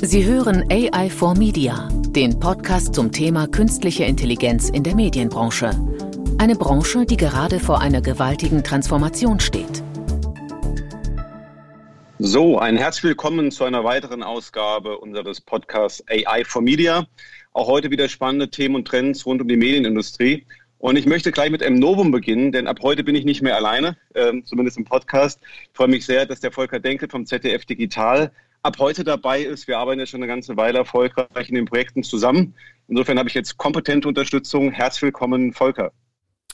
Sie hören AI for Media, den Podcast zum Thema künstliche Intelligenz in der Medienbranche. Eine Branche, die gerade vor einer gewaltigen Transformation steht. So, ein herzlich willkommen zu einer weiteren Ausgabe unseres Podcasts AI for Media. Auch heute wieder spannende Themen und Trends rund um die Medienindustrie. Und ich möchte gleich mit einem Novum beginnen, denn ab heute bin ich nicht mehr alleine, äh, zumindest im Podcast. Ich freue mich sehr, dass der Volker Denkel vom ZDF Digital ab heute dabei ist. Wir arbeiten ja schon eine ganze Weile erfolgreich in den Projekten zusammen. Insofern habe ich jetzt kompetente Unterstützung. Herzlich willkommen, Volker.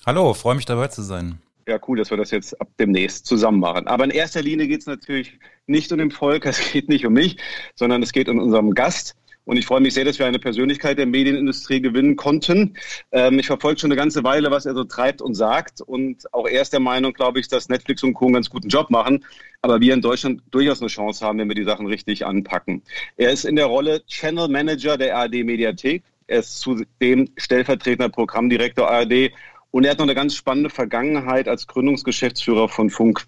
Hallo, freue mich dabei zu sein. Ja, cool, dass wir das jetzt ab demnächst zusammen machen. Aber in erster Linie geht es natürlich nicht um den Volker, es geht nicht um mich, sondern es geht um unseren Gast. Und ich freue mich sehr, dass wir eine Persönlichkeit der Medienindustrie gewinnen konnten. Ähm, ich verfolge schon eine ganze Weile, was er so treibt und sagt. Und auch er ist der Meinung, glaube ich, dass Netflix und Co. einen ganz guten Job machen. Aber wir in Deutschland durchaus eine Chance haben, wenn wir die Sachen richtig anpacken. Er ist in der Rolle Channel Manager der ARD Mediathek. Er ist zudem stellvertretender Programmdirektor ARD. Und er hat noch eine ganz spannende Vergangenheit als Gründungsgeschäftsführer von Funk.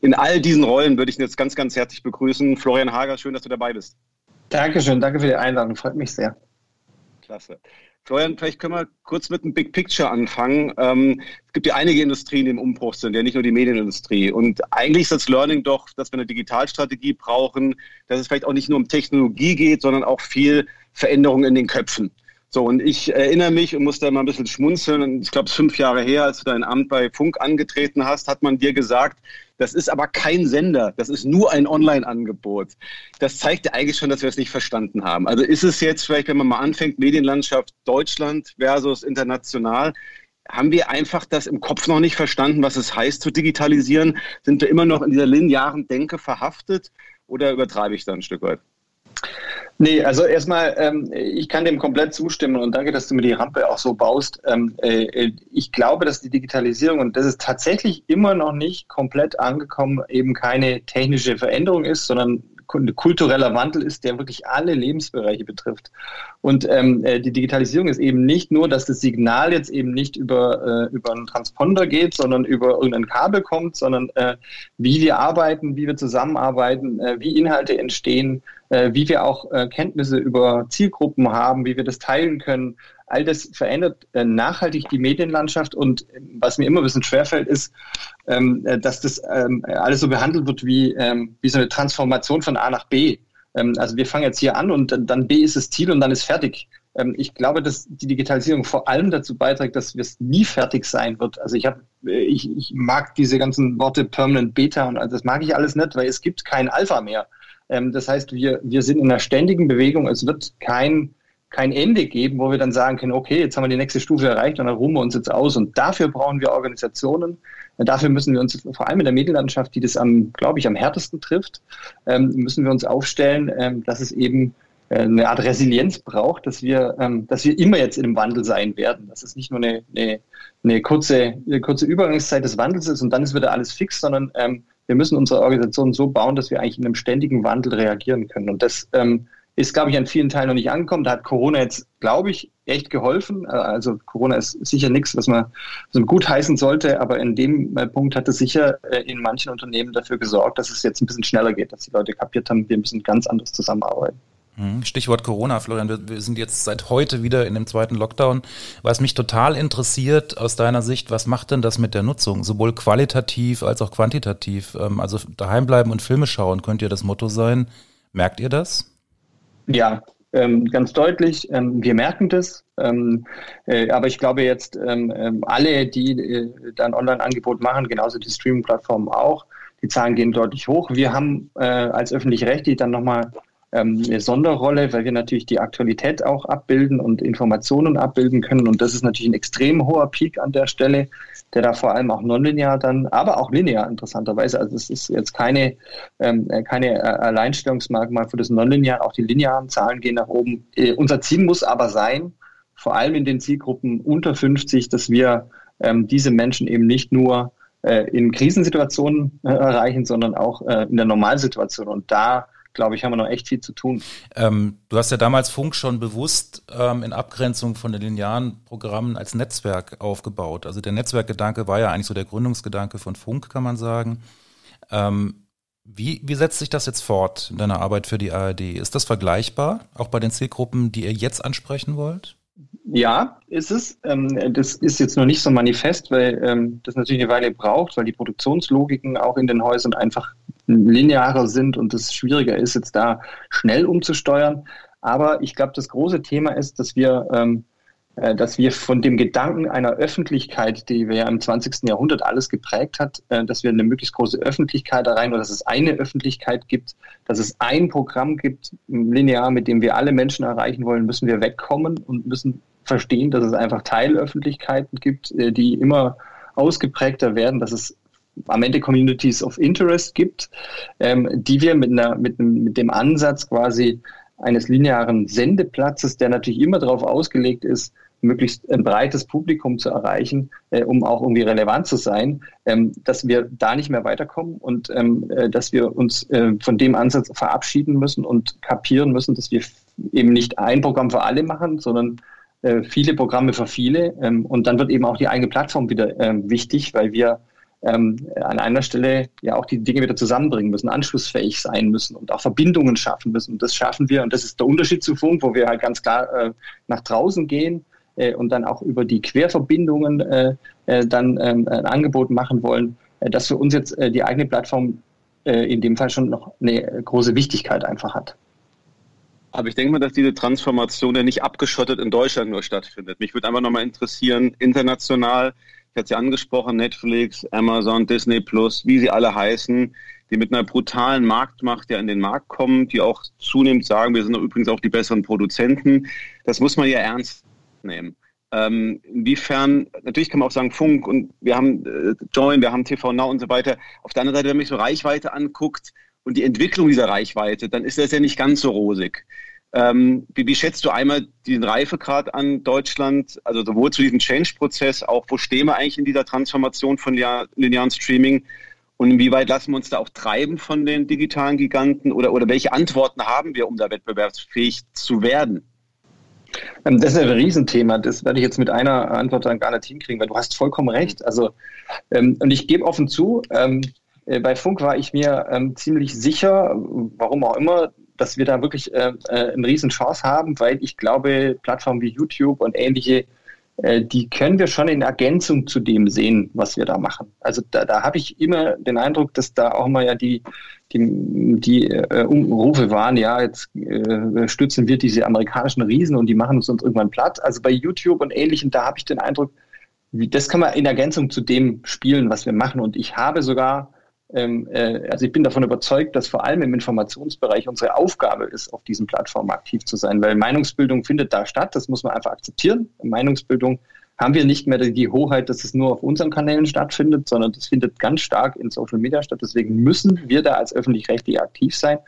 In all diesen Rollen würde ich ihn jetzt ganz, ganz herzlich begrüßen. Florian Hager, schön, dass du dabei bist. Dankeschön, danke für die Einladung, freut mich sehr. Klasse. Florian, vielleicht können wir kurz mit einem Big Picture anfangen. Ähm, es gibt ja einige Industrien, die im Umbruch sind, ja nicht nur die Medienindustrie. Und eigentlich ist das Learning doch, dass wir eine Digitalstrategie brauchen, dass es vielleicht auch nicht nur um Technologie geht, sondern auch viel Veränderung in den Köpfen. So, und ich erinnere mich und muss da mal ein bisschen schmunzeln. Ich glaube, es ist fünf Jahre her, als du dein Amt bei Funk angetreten hast, hat man dir gesagt, das ist aber kein Sender, das ist nur ein Online-Angebot. Das zeigt ja eigentlich schon, dass wir es nicht verstanden haben. Also ist es jetzt vielleicht, wenn man mal anfängt, Medienlandschaft Deutschland versus international, haben wir einfach das im Kopf noch nicht verstanden, was es heißt zu digitalisieren? Sind wir immer noch in dieser linearen Denke verhaftet oder übertreibe ich da ein Stück weit? Nee, also erstmal, ähm, ich kann dem komplett zustimmen und danke, dass du mir die Rampe auch so baust. Ähm, äh, ich glaube, dass die Digitalisierung, und das ist tatsächlich immer noch nicht komplett angekommen, eben keine technische Veränderung ist, sondern kultureller Wandel ist, der wirklich alle Lebensbereiche betrifft. Und ähm, äh, die Digitalisierung ist eben nicht nur, dass das Signal jetzt eben nicht über, äh, über einen Transponder geht, sondern über irgendein Kabel kommt, sondern äh, wie wir arbeiten, wie wir zusammenarbeiten, äh, wie Inhalte entstehen, wie wir auch äh, Kenntnisse über Zielgruppen haben, wie wir das teilen können. All das verändert äh, nachhaltig die Medienlandschaft und äh, was mir immer ein bisschen schwerfällt, ist, ähm, äh, dass das ähm, alles so behandelt wird wie, ähm, wie so eine Transformation von A nach B. Also wir fangen jetzt hier an und dann B ist das Ziel und dann ist fertig. Ich glaube, dass die Digitalisierung vor allem dazu beiträgt, dass es nie fertig sein wird. Also ich habe, äh, ich, ich mag diese ganzen Worte Permanent Beta und das mag ich alles nicht, weil es gibt kein Alpha mehr. Ähm, das heißt, wir, wir sind in einer ständigen Bewegung. Es wird kein, kein Ende geben, wo wir dann sagen können, okay, jetzt haben wir die nächste Stufe erreicht und dann ruhen wir uns jetzt aus. Und dafür brauchen wir Organisationen. Dafür müssen wir uns, vor allem in der Medienlandschaft, die das am, glaube ich, am härtesten trifft, ähm, müssen wir uns aufstellen, ähm, dass es eben äh, eine Art Resilienz braucht, dass wir, dass wir immer jetzt in einem Wandel sein werden. Dass es nicht nur eine, eine, eine, kurze, eine kurze Übergangszeit des Wandels ist und dann ist wieder alles fix, sondern wir müssen unsere Organisation so bauen, dass wir eigentlich in einem ständigen Wandel reagieren können. Und das ähm, ist, glaube ich, an vielen Teilen noch nicht angekommen. Da hat Corona jetzt, glaube ich, echt geholfen. Äh, also Corona ist sicher nichts, was man so gut heißen sollte, aber in dem äh, Punkt hat es sicher äh, in manchen Unternehmen dafür gesorgt, dass es jetzt ein bisschen schneller geht, dass die Leute kapiert haben, wir müssen ganz anders zusammenarbeiten. Mhm. Stichwort Corona, Florian. Wir, sind jetzt seit heute wieder in dem zweiten Lockdown. Was mich total interessiert aus deiner Sicht, was macht denn das mit der Nutzung? Sowohl qualitativ als auch quantitativ. Ähm, also daheim bleiben und Filme schauen, könnte ja das Motto sein. Merkt ihr das? Ja, ähm, ganz deutlich. Ähm, wir merken das. Ähm, äh, aber ich glaube jetzt, ähm, ähm, alle, die äh, dann Online-Angebot machen, genauso die Streaming-Plattformen auch, die Zahlen gehen deutlich hoch. Wir haben äh, als öffentlich-rechtlich dann nochmal ähm, eine Sonderrolle, weil wir natürlich die Aktualität auch abbilden und Informationen abbilden können. Und das ist natürlich ein extrem hoher Peak an der Stelle, der da vor allem auch nonlinear dann, aber auch linear interessanterweise. Also es ist jetzt keine, ähm, keine äh, Alleinstellungsmerkmal für das Nonlinear. Auch die linearen Zahlen gehen nach oben. Äh, unser Ziel muss aber sein, vor allem in den Zielgruppen unter 50, dass wir ähm, diese Menschen eben nicht nur äh, in Krisensituationen äh, erreichen, sondern auch äh, in der Normalsituation. Und da glaube ich, haben wir noch echt viel zu tun. Ähm, du hast ja damals Funk schon bewusst ähm, in Abgrenzung von den linearen Programmen als Netzwerk aufgebaut. Also der Netzwerkgedanke war ja eigentlich so der Gründungsgedanke von Funk, kann man sagen. Ähm, Wie, wie setzt sich das jetzt fort in deiner Arbeit für die ARD? Ist das vergleichbar, auch bei den Zielgruppen, die ihr jetzt ansprechen wollt? Ja, ist es. Ähm, das ist jetzt noch nicht so manifest, weil ähm, das natürlich eine Weile braucht, weil die Produktionslogiken auch in den Häusern einfach linearer sind und es schwieriger ist, jetzt da schnell umzusteuern. Aber ich glaube, das große Thema ist, dass wir ähm, äh, dass wir von dem Gedanken einer Öffentlichkeit, die wir ja im 20. Jahrhundert alles geprägt hat, äh, dass wir eine möglichst große Öffentlichkeit da rein oder dass es eine Öffentlichkeit gibt, dass es ein Programm gibt, linear, mit dem wir alle Menschen erreichen wollen, müssen wir wegkommen und müssen verstehen, dass es einfach Teilöffentlichkeiten gibt, äh, die immer ausgeprägter werden, dass es am Ende Communities of Interest gibt, ähm, die wir mit, einer, mit, mit dem Ansatz quasi eines linearen Sendeplatzes, der natürlich immer darauf ausgelegt ist, möglichst ein breites Publikum zu erreichen, äh, um auch irgendwie relevant zu sein, ähm, dass wir da nicht mehr weiterkommen und ähm, äh, dass wir uns äh, von dem Ansatz verabschieden müssen und kapieren müssen, dass wir eben nicht ein Programm für alle machen, sondern äh, viele Programme für viele. Ähm, und dann wird eben auch die eigene Plattform wieder ähm, wichtig, weil wir ähm, an einer Stelle ja auch die Dinge wieder zusammenbringen müssen, anschlussfähig sein müssen und auch Verbindungen schaffen müssen. Und das schaffen wir. Und das ist der Unterschied zu Funk, wo wir halt ganz klar äh, nach draußen gehen äh, und dann auch über die Querverbindungen äh, äh dann ähm, ein Angebot machen wollen, äh, dass für uns jetzt äh, die eigene Plattform in dem Fall schon noch eine große Wichtigkeit einfach hat. Aber ich denke mal, dass diese Transformation ja nicht abgeschottet in Deutschland nur stattfindet. Mich würde einfach nochmal interessieren, international, ich hatte sie angesprochen, Netflix, Amazon, Disney Plus, wie sie alle heißen, die mit einer brutalen Marktmacht ja in den Markt kommen, die auch zunehmend sagen, wir sind übrigens auch die besseren Produzenten. Das muss man ja ernst nehmen. Ähm, inwiefern, natürlich kann man auch sagen Funk und wir haben äh, Join, wir haben TV Now und so weiter. Auf der anderen Seite, wenn man sich so Reichweite anguckt und die Entwicklung dieser Reichweite, dann ist das ja nicht ganz so rosig. Ähm, wie, schätzt du einmal den Reifegrad an Deutschland, also sowohl zu diesem Change-Prozess, auch wo stehen wir eigentlich in dieser Transformation von linearen Streaming und inwieweit lassen wir uns da auch treiben von den digitalen Giganten oder, oder welche Antworten haben wir, um da wettbewerbsfähig zu werden? Ähm, das ist ein Riesenthema. Das werde ich jetzt mit einer Antwort dann gar nicht hinkriegen, weil du hast vollkommen recht. Also, ähm, und ich gebe offen zu, ähm, äh, bei Funk war ich mir ähm, ziemlich sicher, warum auch immer, dass wir da wirklich äh, äh, eine riesen Chance haben, weil ich glaube, Plattformen wie YouTube und ähnliche, äh, die können wir schon in Ergänzung zu dem sehen, was wir da machen. Also da, da habe ich immer den Eindruck, dass da auch mal ja die, die, die äh, Umrufe waren, ja, jetzt äh, stützen wir diese amerikanischen Riesen und die machen uns, uns irgendwann platt. Also bei YouTube und ähnlichen, da habe ich den Eindruck, das kann man in Ergänzung zu dem spielen, was wir machen. Und ich habe sogar also ich bin davon überzeugt, dass vor allem im Informationsbereich unsere Aufgabe ist, auf diesen Plattformen aktiv zu sein, weil Meinungsbildung findet da statt, das muss man einfach akzeptieren. Meinungsbildung haben wir nicht mehr die Hoheit, dass es nur auf unseren Kanälen stattfindet, sondern das findet ganz stark in Social Media statt. Deswegen müssen wir da als öffentlich-rechtlich aktiv sein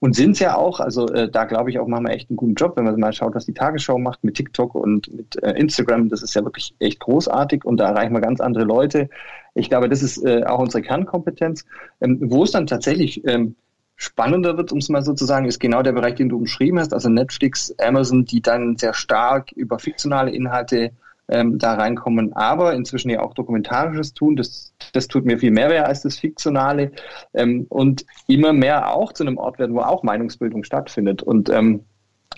und sind es ja auch. Also äh, da glaube ich auch, machen wir echt einen guten Job, wenn man mal schaut, was die Tagesschau macht mit TikTok und mit äh, Instagram. Das ist ja wirklich echt großartig und da erreichen wir ganz andere Leute. Ich glaube, das ist äh, auch unsere Kernkompetenz. Ähm, wo es dann tatsächlich ähm, spannender wird, um es mal so zu sagen, ist genau der Bereich, den du umschrieben hast, also Netflix, Amazon, die dann sehr stark über fiktionale Inhalte ähm, da reinkommen, aber inzwischen ja auch dokumentarisches tun. Das, das tut mir viel mehr weh als das Fiktionale ähm, und immer mehr auch zu einem Ort werden, wo auch Meinungsbildung stattfindet. Und ähm,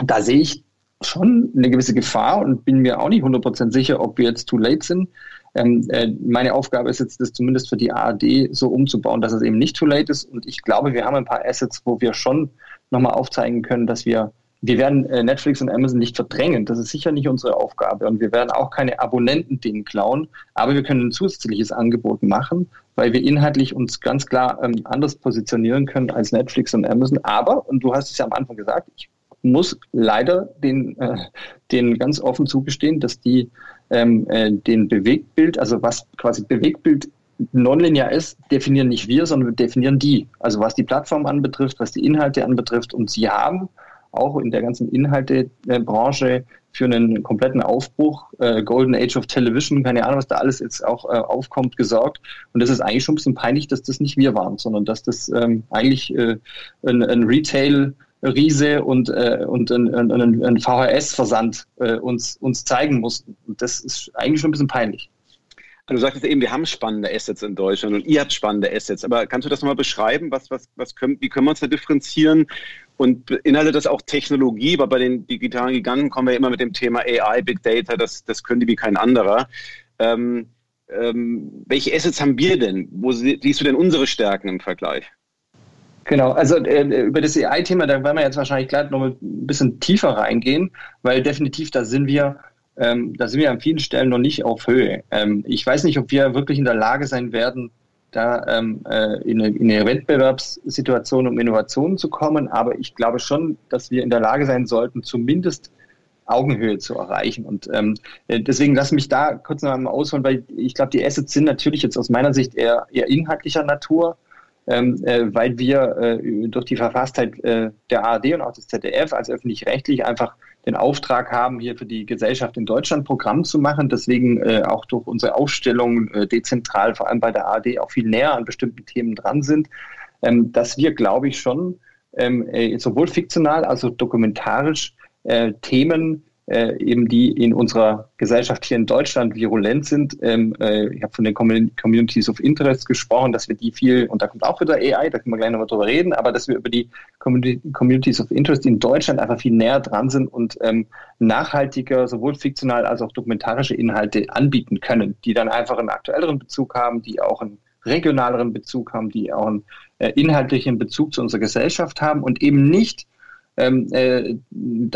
da sehe ich schon eine gewisse Gefahr und bin mir auch nicht 100% sicher, ob wir jetzt too late sind. Ähm, äh, meine Aufgabe ist jetzt, das zumindest für die ARD so umzubauen, dass es eben nicht too late ist. Und ich glaube, wir haben ein paar Assets, wo wir schon nochmal aufzeigen können, dass wir wir werden äh, Netflix und Amazon nicht verdrängen. Das ist sicher nicht unsere Aufgabe. Und wir werden auch keine Abonnenten denen klauen. Aber wir können ein zusätzliches Angebot machen, weil wir inhaltlich uns ganz klar ähm, anders positionieren können als Netflix und Amazon. Aber, und du hast es ja am Anfang gesagt, ich muss leider den, äh, den ganz offen zugestehen, dass die ähm, äh, den Bewegtbild, also was quasi Bewegtbild nonlinear ist, definieren nicht wir, sondern definieren die. Also was die Plattform anbetrifft, was die Inhalte anbetrifft. Und sie haben auch in der ganzen Inhaltebranche für einen kompletten Aufbruch, äh, Golden Age of Television, keine Ahnung, was da alles jetzt auch äh, aufkommt, gesorgt. Und das ist eigentlich schon ein bisschen peinlich, dass das nicht wir waren, sondern dass das ähm, eigentlich äh, ein, ein Retail Riese und, äh, und ein, ein, ein VHS-Versand äh, uns, uns zeigen mussten. Und das ist eigentlich schon ein bisschen peinlich. Du sagtest eben, wir haben spannende Assets in Deutschland und ihr habt spannende Assets. Aber kannst du das nochmal beschreiben? Was, was, was können, wie können wir uns da differenzieren? Und beinhaltet das auch Technologie? Weil bei den digitalen Giganten kommen wir immer mit dem Thema AI, Big Data, das, das können die wie kein anderer. Ähm, ähm, welche Assets haben wir denn? Wo siehst du denn unsere Stärken im Vergleich? Genau, also äh, über das AI-Thema, da werden wir jetzt wahrscheinlich gleich noch ein bisschen tiefer reingehen, weil definitiv da sind wir, ähm, da sind wir an vielen Stellen noch nicht auf Höhe. Ähm, ich weiß nicht, ob wir wirklich in der Lage sein werden, da ähm, äh, in, eine, in eine Wettbewerbssituation um Innovationen zu kommen, aber ich glaube schon, dass wir in der Lage sein sollten, zumindest Augenhöhe zu erreichen. Und ähm, äh, deswegen lass mich da kurz noch einmal ausholen, weil ich glaube, die Assets sind natürlich jetzt aus meiner Sicht eher, eher inhaltlicher Natur ähm, äh, weil wir äh, durch die Verfasstheit äh, der ARD und auch des ZDF als öffentlich-rechtlich einfach den Auftrag haben, hier für die Gesellschaft in Deutschland Programm zu machen. Deswegen äh, auch durch unsere Aufstellung äh, dezentral, vor allem bei der ARD, auch viel näher an bestimmten Themen dran sind, ähm, dass wir, glaube ich, schon ähm, äh, sowohl fiktional als auch dokumentarisch äh, Themen äh, eben die in unserer Gesellschaft hier in Deutschland virulent sind. Ähm, äh, ich habe von den Communities of Interest gesprochen, dass wir die viel, und da kommt auch wieder AI, da können wir gleich nochmal drüber reden, aber dass wir über die Communities of Interest in Deutschland einfach viel näher dran sind und ähm, nachhaltiger, sowohl fiktional als auch dokumentarische Inhalte anbieten können, die dann einfach einen aktuelleren Bezug haben, die auch einen regionaleren Bezug haben, die auch einen äh, inhaltlichen Bezug zu unserer Gesellschaft haben und eben nicht ähm, äh,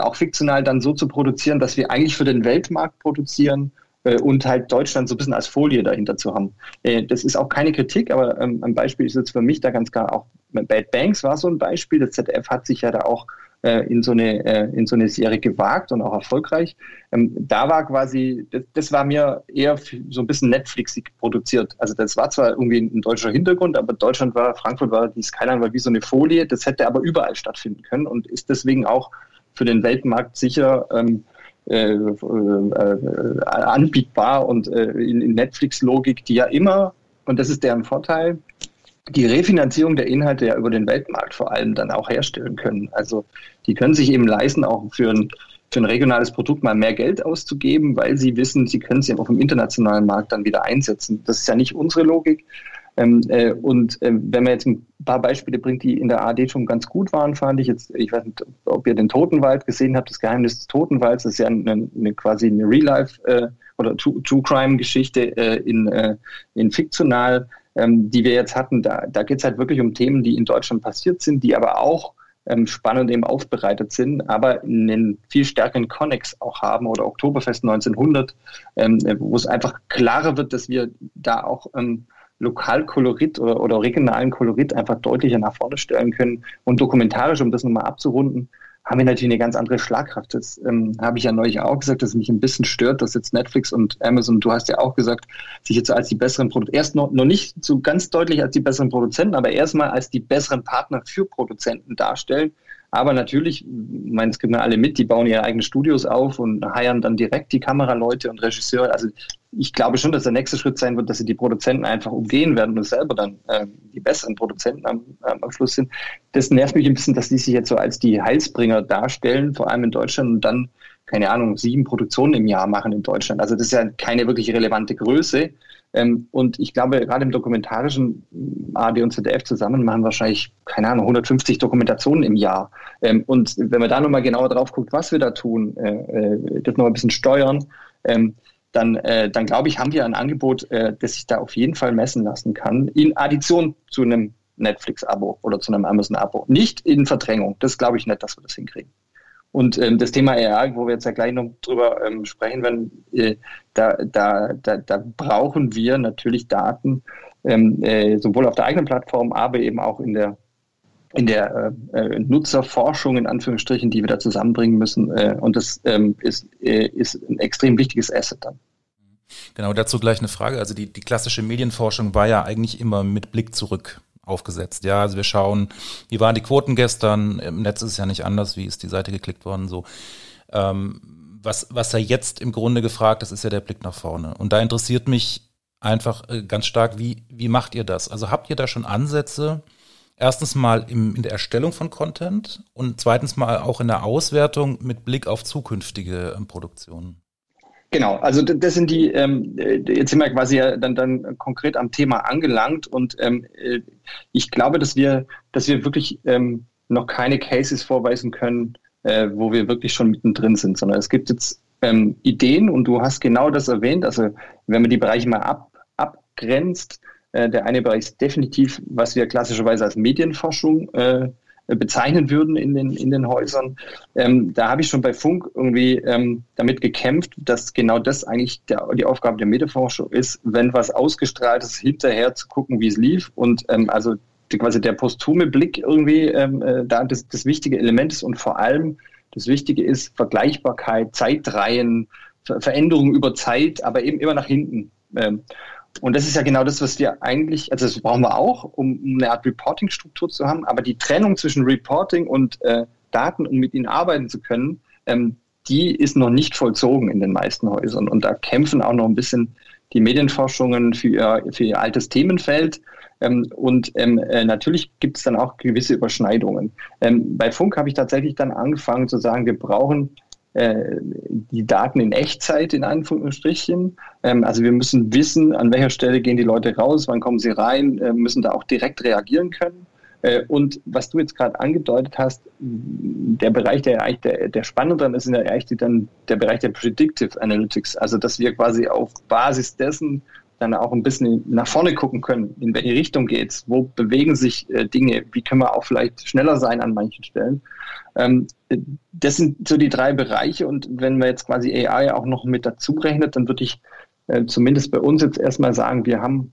auch fiktional dann so zu produzieren, dass wir eigentlich für den Weltmarkt produzieren äh, und halt Deutschland so ein bisschen als Folie dahinter zu haben. Äh, das ist auch keine Kritik, aber ähm, ein Beispiel ist jetzt für mich da ganz klar auch Bad Banks war so ein Beispiel. Das ZDF hat sich ja da auch in, so eine, äh, in so eine Serie gewagt und auch erfolgreich. Ähm, da war quasi, das, das, war mir eher so ein bisschen Netflixig produziert. Also das war zwar irgendwie ein, deutscher Hintergrund, aber Deutschland war, Frankfurt war, die Skyline war wie so eine Folie. Das hätte aber überall stattfinden können und ist deswegen auch für den Weltmarkt sicher ähm, äh, äh, anbietbar und äh, in, in Netflix-Logik, die ja immer, und das ist deren Vorteil, die Refinanzierung der Inhalte ja über den Weltmarkt vor allem dann auch herstellen können. Also die können sich eben leisten, auch für ein, für ein regionales Produkt mal mehr Geld auszugeben, weil sie wissen, sie können es ja auf dem internationalen Markt dann wieder einsetzen. Das ist ja nicht unsere Logik. Ähm, äh, und äh, wenn man jetzt ein paar Beispiele bringt, die in der AD schon ganz gut waren, fand ich jetzt, ich weiß nicht, ob ihr den Totenwald gesehen habt, das Geheimnis des Totenwalds, das ist ja eine, eine quasi eine Real-Life- äh, oder True-Crime-Geschichte äh, in, äh, in fiktional ähm, die wir jetzt hatten, da, da geht es halt wirklich um Themen, die in Deutschland passiert sind, die aber auch ähm, spannend eben aufbereitet sind, aber einen viel stärkeren Connex auch haben oder Oktoberfest 1900, ähm, wo es einfach klarer wird, dass wir da auch ähm, Lokalkolorit oder, oder regionalen Kolorit einfach deutlicher nach vorne stellen können und dokumentarisch, um das nochmal abzurunden, haben wir natürlich eine ganz andere Schlagkraft. Das ähm, habe ich ja neulich auch gesagt, dass es mich ein bisschen stört, dass jetzt Netflix und Amazon, du hast ja auch gesagt, sich jetzt als die besseren Produzenten, erst noch, noch nicht so ganz deutlich als die besseren Produzenten, aber erstmal als die besseren Partner für Produzenten darstellen aber natürlich, ich meine, es gibt ja alle mit, die bauen ihre eigenen Studios auf und heiern dann direkt die Kameraleute und Regisseure. Also ich glaube schon, dass der nächste Schritt sein wird, dass sie die Produzenten einfach umgehen werden und selber dann äh, die besseren Produzenten am, äh, am Schluss sind. Das nervt mich ein bisschen, dass die sich jetzt so als die Heilsbringer darstellen, vor allem in Deutschland und dann, keine Ahnung, sieben Produktionen im Jahr machen in Deutschland. Also das ist ja keine wirklich relevante Größe. Ähm, und ich glaube, gerade im dokumentarischen AD und ZDF zusammen machen wahrscheinlich, keine Ahnung, 150 Dokumentationen im Jahr. Ähm, und wenn man da nochmal genauer drauf guckt, was wir da tun, äh, äh, das noch ein bisschen steuern, ähm, dann, äh, dann glaube ich, haben wir ein Angebot, das sich da auf jeden Fall messen lassen kann, in Addition zu einem Netflix-Abo oder zu einem Amazon-Abo. Nicht in Verdrängung. Das glaube ich nicht, dass wir das hinkriegen. Und ähm, das Thema AI, wo wir jetzt ja gleich noch drüber ähm, sprechen werden, äh, da, da, da, da brauchen wir natürlich Daten, ähm, äh, sowohl auf der eigenen Plattform, aber eben auch in der in der äh, äh Nutzerforschung in Anführungsstrichen, die wir da zusammenbringen müssen. Äh, und das ähm, ist, äh, ist ein extrem wichtiges Asset dann. Genau, dazu gleich eine Frage. Also die, die klassische Medienforschung war ja eigentlich immer mit Blick zurück aufgesetzt. Ja, also wir schauen, wie waren die Quoten gestern? Im Netz ist es ja nicht anders, wie ist die Seite geklickt worden, so. Ähm, was, was ja jetzt im Grunde gefragt ist, ist ja der Blick nach vorne. Und da interessiert mich einfach äh, ganz stark, wie, wie macht ihr das? Also habt ihr da schon Ansätze? Erstens mal im, in der Erstellung von Content und zweitens mal auch in der Auswertung mit Blick auf zukünftige ähm, Produktionen. Genau, also das sind die, ähm, jetzt sind wir quasi ja dann, dann konkret am Thema angelangt und ähm, äh, ich glaube, dass wir, dass wir wirklich ähm, noch keine Cases vorweisen können, äh, wo wir wirklich schon mittendrin sind, sondern es gibt jetzt ähm, Ideen und du hast genau das erwähnt, also wenn man die Bereiche mal ab, abgrenzt, äh, der eine Bereich ist definitiv, was wir klassischerweise als Medienforschung äh, bezeichnen würden in den, in den Häusern. Ähm, da habe ich schon bei Funk irgendwie ähm, damit gekämpft, dass genau das eigentlich der, die Aufgabe der Medienforschung ist, wenn was ausgestrahlt ist, hinterher zu gucken, wie es lief und ähm, also die, quasi der posthume Blick irgendwie ähm, äh, da das, das wichtige Element ist und vor allem das Wichtige ist Vergleichbarkeit, Zeitreihen, Ver Veränderungen über Zeit, aber eben immer nach hinten. Ähm, und das ist ja genau das, was wir eigentlich, also das brauchen wir auch, um eine Art Reporting-Struktur zu haben. Aber die Trennung zwischen Reporting und äh, Daten, um mit ihnen arbeiten zu können, ähm, die ist noch nicht vollzogen in den meisten Häusern. Und da kämpfen auch noch ein bisschen die Medienforschungen für ihr, für ihr altes Themenfeld. Ähm, und ähm, äh, natürlich gibt es dann auch gewisse Überschneidungen. Ähm, bei Funk habe ich tatsächlich dann angefangen zu sagen, wir brauchen äh, die Daten in Echtzeit in Anführungsstrichen. Ähm, also wir müssen wissen, an welcher Stelle gehen die Leute raus, wann kommen sie rein, äh, müssen da auch direkt reagieren können. Äh, und was du jetzt gerade angedeutet hast, der Bereich, der eigentlich der, der spannend dann ist, ist ja eigentlich dann der Bereich der Predictive Analytics. Also dass wir quasi auf Basis dessen dann auch ein bisschen nach vorne gucken können, in welche Richtung geht's, wo bewegen sich äh, Dinge, wie können wir auch vielleicht schneller sein an manchen Stellen. Ähm, das sind so die drei Bereiche und wenn wir jetzt quasi AI auch noch mit dazu rechnet, dann würde ich äh, zumindest bei uns jetzt erstmal sagen, wir haben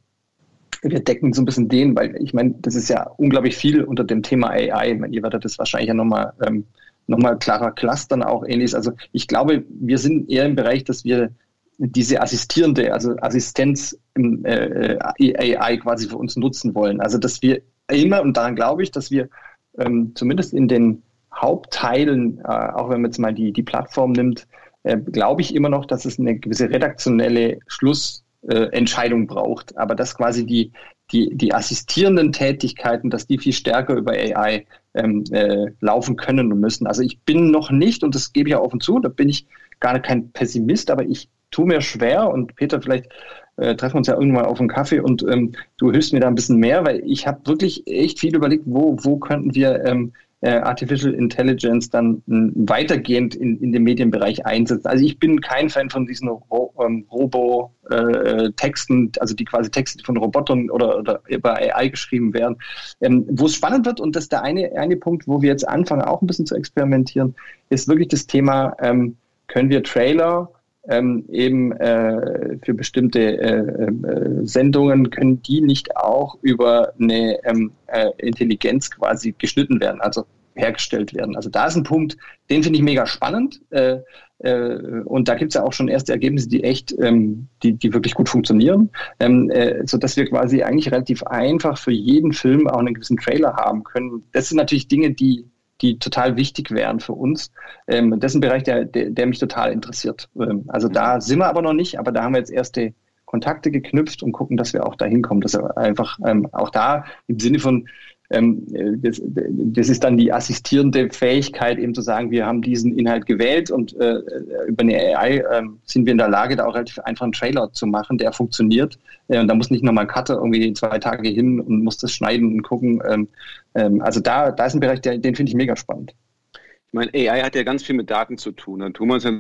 wir decken so ein bisschen den, weil ich meine, das ist ja unglaublich viel unter dem Thema AI. Ich meine, ihr werdet das wahrscheinlich ja nochmal ähm, noch klarer clustern auch ähnliches. Also ich glaube, wir sind eher im Bereich, dass wir diese assistierende, also Assistenz im äh, äh AI quasi für uns nutzen wollen. Also dass wir immer, und daran glaube ich, dass wir ähm, zumindest in den Hauptteilen, äh, auch wenn man jetzt mal die, die Plattform nimmt, äh, glaube ich immer noch, dass es eine gewisse redaktionelle Schlussentscheidung braucht. Aber dass quasi die, die, die assistierenden Tätigkeiten, dass die viel stärker über AI ähm, äh, laufen können und müssen. Also ich bin noch nicht, und das gebe ich ja offen zu, da bin ich gar kein Pessimist, aber ich tue mir schwer und Peter, vielleicht äh, treffen wir uns ja irgendwann auf einen Kaffee und ähm, du hilfst mir da ein bisschen mehr, weil ich habe wirklich echt viel überlegt, wo, wo könnten wir ähm, äh, Artificial Intelligence dann äh, weitergehend in, in dem Medienbereich einsetzen. Also ich bin kein Fan von diesen Ro ähm, Robo-Texten, äh, also die quasi Texte von Robotern oder, oder über AI geschrieben werden. Ähm, wo es spannend wird, und das ist der eine, eine Punkt, wo wir jetzt anfangen, auch ein bisschen zu experimentieren, ist wirklich das Thema, ähm, können wir Trailer ähm, eben äh, für bestimmte äh, äh, Sendungen können die nicht auch über eine ähm, äh, Intelligenz quasi geschnitten werden, also hergestellt werden. Also da ist ein Punkt, den finde ich mega spannend. Äh, äh, und da gibt es ja auch schon erste Ergebnisse, die echt, ähm, die, die wirklich gut funktionieren, ähm, äh, sodass wir quasi eigentlich relativ einfach für jeden Film auch einen gewissen Trailer haben können. Das sind natürlich Dinge, die die total wichtig wären für uns. Ähm, das ist ein Bereich, der, der, der mich total interessiert. Ähm, also da sind wir aber noch nicht, aber da haben wir jetzt erste Kontakte geknüpft und gucken, dass wir auch da hinkommen, dass wir einfach ähm, auch da im Sinne von das, das, ist dann die assistierende Fähigkeit, eben zu sagen, wir haben diesen Inhalt gewählt und äh, über eine AI äh, sind wir in der Lage, da auch relativ einfach einen Trailer zu machen, der funktioniert. Äh, und da muss nicht nochmal ein Cutter irgendwie zwei Tage hin und muss das schneiden und gucken. Ähm, ähm, also da, da ist ein Bereich, der, den finde ich mega spannend. Ich meine, AI hat ja ganz viel mit Daten zu tun. Dann tun wir uns ja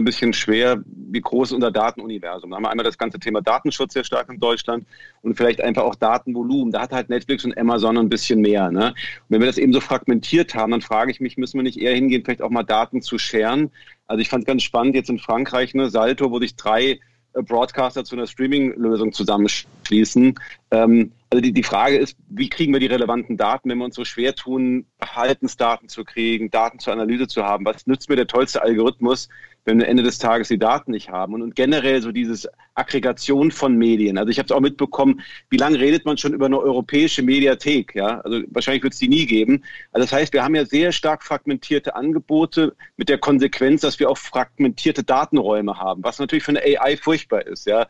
ein bisschen schwer, wie groß unser Datenuniversum. Da haben wir einmal das ganze Thema Datenschutz sehr stark in Deutschland und vielleicht einfach auch Datenvolumen. Da hat halt Netflix und Amazon ein bisschen mehr. Ne? Und wenn wir das eben so fragmentiert haben, dann frage ich mich, müssen wir nicht eher hingehen, vielleicht auch mal Daten zu scheren? Also ich fand es ganz spannend, jetzt in Frankreich, ne, Salto, wo sich drei äh, Broadcaster zu einer Streaming-Lösung zusammenschließen. Ähm, also die, die Frage ist, wie kriegen wir die relevanten Daten, wenn wir uns so schwer tun, Verhaltensdaten zu kriegen, Daten zur Analyse zu haben? Was nützt mir der tollste Algorithmus, wenn wir Ende des Tages die Daten nicht haben. Und, und generell so dieses Aggregation von Medien. Also ich habe es auch mitbekommen, wie lange redet man schon über eine europäische Mediathek? Ja, also wahrscheinlich wird es die nie geben. Also das heißt, wir haben ja sehr stark fragmentierte Angebote mit der Konsequenz, dass wir auch fragmentierte Datenräume haben, was natürlich für eine AI furchtbar ist. Ja,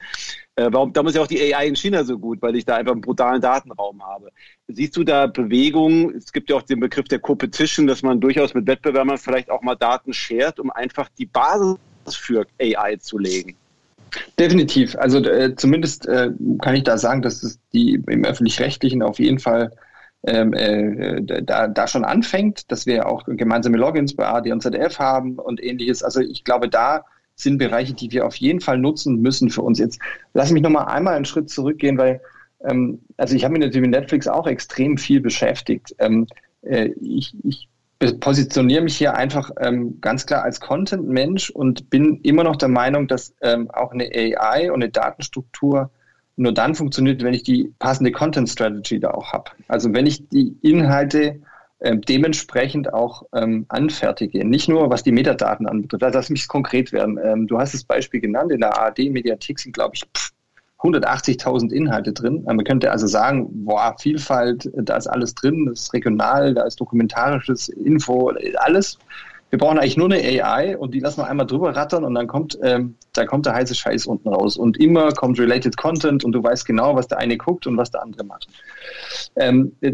äh, warum, da ist ja auch die AI in China so gut, weil ich da einfach einen brutalen Datenraum habe. Siehst du da Bewegungen? Es gibt ja auch den Begriff der Competition, dass man durchaus mit Wettbewerbern vielleicht auch mal Daten shared, um einfach die Basis für AI zu legen. Definitiv. Also äh, zumindest äh, kann ich da sagen, dass es die im öffentlich-rechtlichen auf jeden Fall ähm, äh, da, da schon anfängt, dass wir auch gemeinsame Logins bei AD und ZDF haben und ähnliches. Also ich glaube, da sind Bereiche, die wir auf jeden Fall nutzen müssen für uns. Jetzt lass mich nochmal einmal einen Schritt zurückgehen, weil ähm, also ich habe mich natürlich mit Netflix auch extrem viel beschäftigt. Ähm, äh, ich, ich positioniere mich hier einfach ähm, ganz klar als Content-Mensch und bin immer noch der Meinung, dass ähm, auch eine AI und eine Datenstruktur nur dann funktioniert, wenn ich die passende Content-Strategy da auch habe. Also wenn ich die Inhalte dementsprechend auch ähm, anfertige. Nicht nur, was die Metadaten anbetrifft. Lass mich konkret werden. Ähm, du hast das Beispiel genannt, in der ARD-Mediathek sind, glaube ich, pff, 180.000 Inhalte drin. Man könnte also sagen, boah, Vielfalt, da ist alles drin, das ist regional, da ist dokumentarisches Info, alles. Wir brauchen eigentlich nur eine AI und die lassen wir einmal drüber rattern und dann kommt, ähm, da kommt der heiße Scheiß unten raus. Und immer kommt Related Content und du weißt genau, was der eine guckt und was der andere macht. Ähm, äh,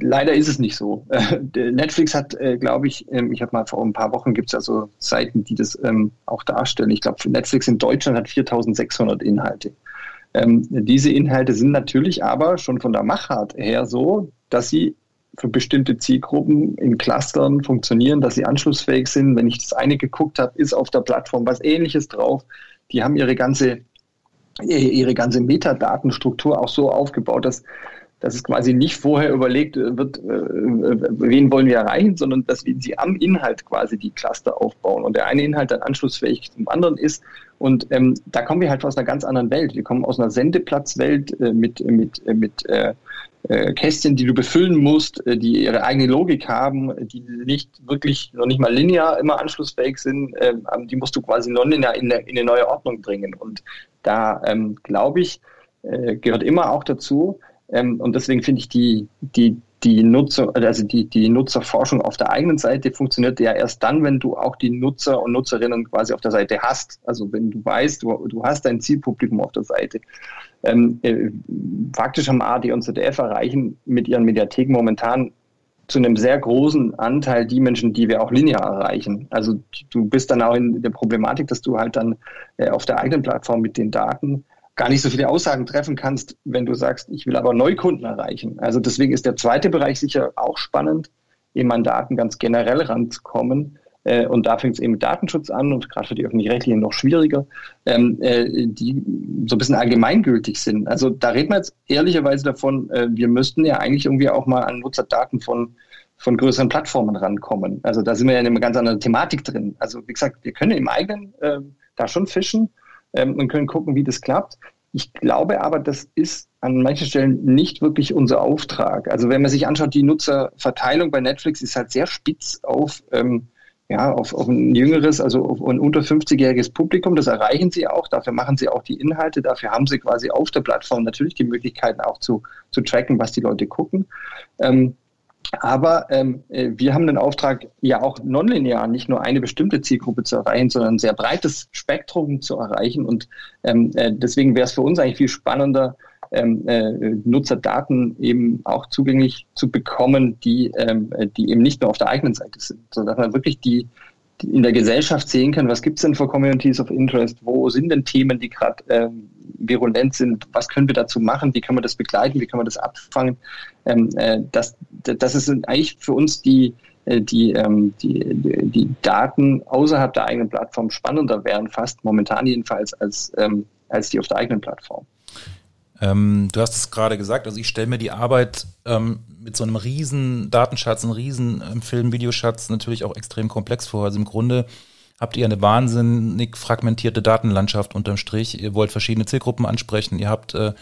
leider ist es nicht so. Äh, Netflix hat, äh, glaube ich, ähm, ich habe mal vor ein paar Wochen gibt es ja so Seiten, die das ähm, auch darstellen. Ich glaube, Netflix in Deutschland hat 4600 Inhalte. Ähm, diese Inhalte sind natürlich aber schon von der Machart her so, dass sie für bestimmte Zielgruppen in Clustern funktionieren, dass sie anschlussfähig sind. Wenn ich das eine geguckt habe, ist auf der Plattform was ähnliches drauf. Die haben ihre ganze, ihre ganze Metadatenstruktur auch so aufgebaut, dass, dass es quasi nicht vorher überlegt wird, äh, wen wollen wir erreichen, sondern dass sie am Inhalt quasi die Cluster aufbauen und der eine Inhalt dann anschlussfähig zum anderen ist. Und ähm, da kommen wir halt aus einer ganz anderen Welt. Wir kommen aus einer Sendeplatzwelt äh, mit, mit, äh, mit äh, äh, Kästchen, die du befüllen musst, äh, die ihre eigene Logik haben, die nicht wirklich, noch nicht mal linear immer anschlussfähig sind, äh, die musst du quasi nonlinear in, in eine neue Ordnung bringen. Und da ähm, glaube ich, äh, gehört immer auch dazu, ähm, und deswegen finde ich die, die, die Nutzer, also die, die Nutzerforschung auf der eigenen Seite funktioniert ja erst dann, wenn du auch die Nutzer und Nutzerinnen quasi auf der Seite hast. Also wenn du weißt, du, du hast dein Zielpublikum auf der Seite. Ähm, äh, faktisch haben AD und ZDF erreichen mit ihren Mediatheken momentan zu einem sehr großen Anteil die Menschen, die wir auch linear erreichen. Also du bist dann auch in der Problematik, dass du halt dann äh, auf der eigenen Plattform mit den Daten gar nicht so viele Aussagen treffen kannst, wenn du sagst, ich will aber Neukunden erreichen. Also deswegen ist der zweite Bereich sicher auch spannend, eben an Daten ganz generell ranzukommen. Äh, und da fängt es eben mit Datenschutz an und gerade für die öffentlich-rechtlichen noch schwieriger, ähm, äh, die so ein bisschen allgemeingültig sind. Also da reden wir jetzt ehrlicherweise davon, äh, wir müssten ja eigentlich irgendwie auch mal an Nutzerdaten von von größeren Plattformen rankommen. Also da sind wir ja in einer ganz anderen Thematik drin. Also wie gesagt, wir können im eigenen äh, da schon fischen ähm, und können gucken, wie das klappt. Ich glaube aber, das ist an manchen Stellen nicht wirklich unser Auftrag. Also wenn man sich anschaut, die Nutzerverteilung bei Netflix ist halt sehr spitz auf ähm, ja, auf, auf ein jüngeres, also auf ein unter 50-jähriges Publikum. Das erreichen sie auch. Dafür machen sie auch die Inhalte. Dafür haben sie quasi auf der Plattform natürlich die Möglichkeiten auch zu, zu tracken, was die Leute gucken. Ähm, aber ähm, äh, wir haben den Auftrag, ja auch nonlinear nicht nur eine bestimmte Zielgruppe zu erreichen, sondern ein sehr breites Spektrum zu erreichen. Und ähm, äh, deswegen wäre es für uns eigentlich viel spannender, ähm, äh, Nutzerdaten eben auch zugänglich zu bekommen, die, ähm, die eben nicht nur auf der eigenen Seite sind, sondern dass man wirklich die in der Gesellschaft sehen kann, was gibt es denn für Communities of Interest, wo sind denn Themen, die gerade ähm, virulent sind, was können wir dazu machen, wie können wir das begleiten, wie können wir das abfangen. Ähm, äh, das, das ist eigentlich für uns die, äh, die, ähm, die, die Daten außerhalb der eigenen Plattform spannender wären, fast momentan jedenfalls, als, ähm, als die auf der eigenen Plattform. Ähm, du hast es gerade gesagt, also ich stelle mir die Arbeit ähm, mit so einem riesen Datenschatz, einem riesen ähm, Film-Videoschatz natürlich auch extrem komplex vor. Also im Grunde habt ihr eine wahnsinnig fragmentierte Datenlandschaft unterm Strich. Ihr wollt verschiedene Zielgruppen ansprechen. Ihr habt äh,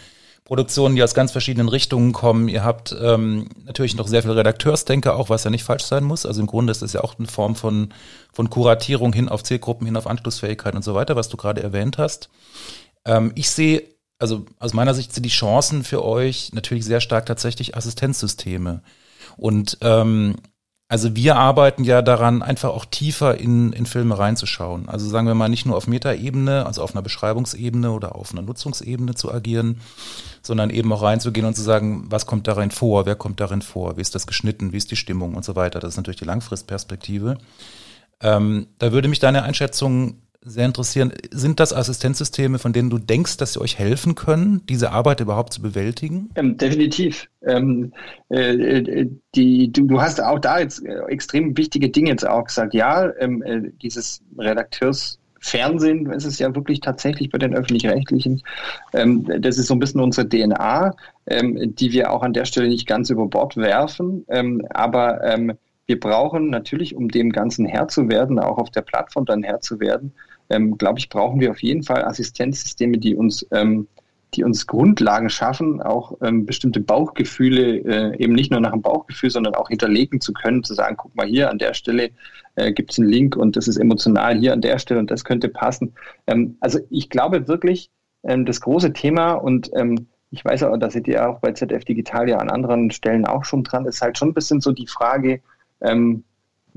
Produktionen, die aus ganz verschiedenen Richtungen kommen. Ihr habt ähm, natürlich noch sehr viel Redakteursdenke auch, was ja nicht falsch sein muss. Also im Grunde ist es ja auch eine Form von, von Kuratierung hin auf Zielgruppen, hin auf Anschlussfähigkeit und so weiter, was du gerade erwähnt hast. Ähm, ich sehe also aus meiner Sicht sind die Chancen für euch natürlich sehr stark tatsächlich Assistenzsysteme. Und ähm, also wir arbeiten ja daran, einfach auch tiefer in, in Filme reinzuschauen. Also sagen wir mal nicht nur auf Metaebene, also auf einer Beschreibungsebene oder auf einer Nutzungsebene zu agieren, sondern eben auch reinzugehen und zu sagen, was kommt darin vor, wer kommt darin vor, wie ist das geschnitten, wie ist die Stimmung und so weiter. Das ist natürlich die Langfristperspektive. Ähm, da würde mich deine Einschätzung sehr interessieren. Sind das Assistenzsysteme, von denen du denkst, dass sie euch helfen können, diese Arbeit überhaupt zu bewältigen? Ähm, definitiv. Ähm, äh, äh die, du, du, hast auch da jetzt äh, extrem wichtige Dinge jetzt auch gesagt. Ja, ähm, äh, dieses Redakteursfernsehen ist es ja wirklich tatsächlich bei den öffentlich-rechtlichen. Ähm, das ist so ein bisschen unsere DNA, ähm, die wir auch an der Stelle nicht ganz über Bord werfen. Ähm, aber ähm, wir brauchen natürlich, um dem Ganzen Herr zu werden, auch auf der Plattform dann Herr zu werden, ähm, glaube ich, brauchen wir auf jeden Fall Assistenzsysteme, die uns, ähm, die uns Grundlagen schaffen, auch ähm, bestimmte Bauchgefühle äh, eben nicht nur nach dem Bauchgefühl, sondern auch hinterlegen zu können, zu sagen, guck mal hier an der Stelle äh, gibt es einen Link und das ist emotional hier an der Stelle und das könnte passen. Ähm, also ich glaube wirklich, ähm, das große Thema und ähm, ich weiß auch, da seid ihr auch bei ZF Digital ja an anderen Stellen auch schon dran, ist halt schon ein bisschen so die Frage, ähm,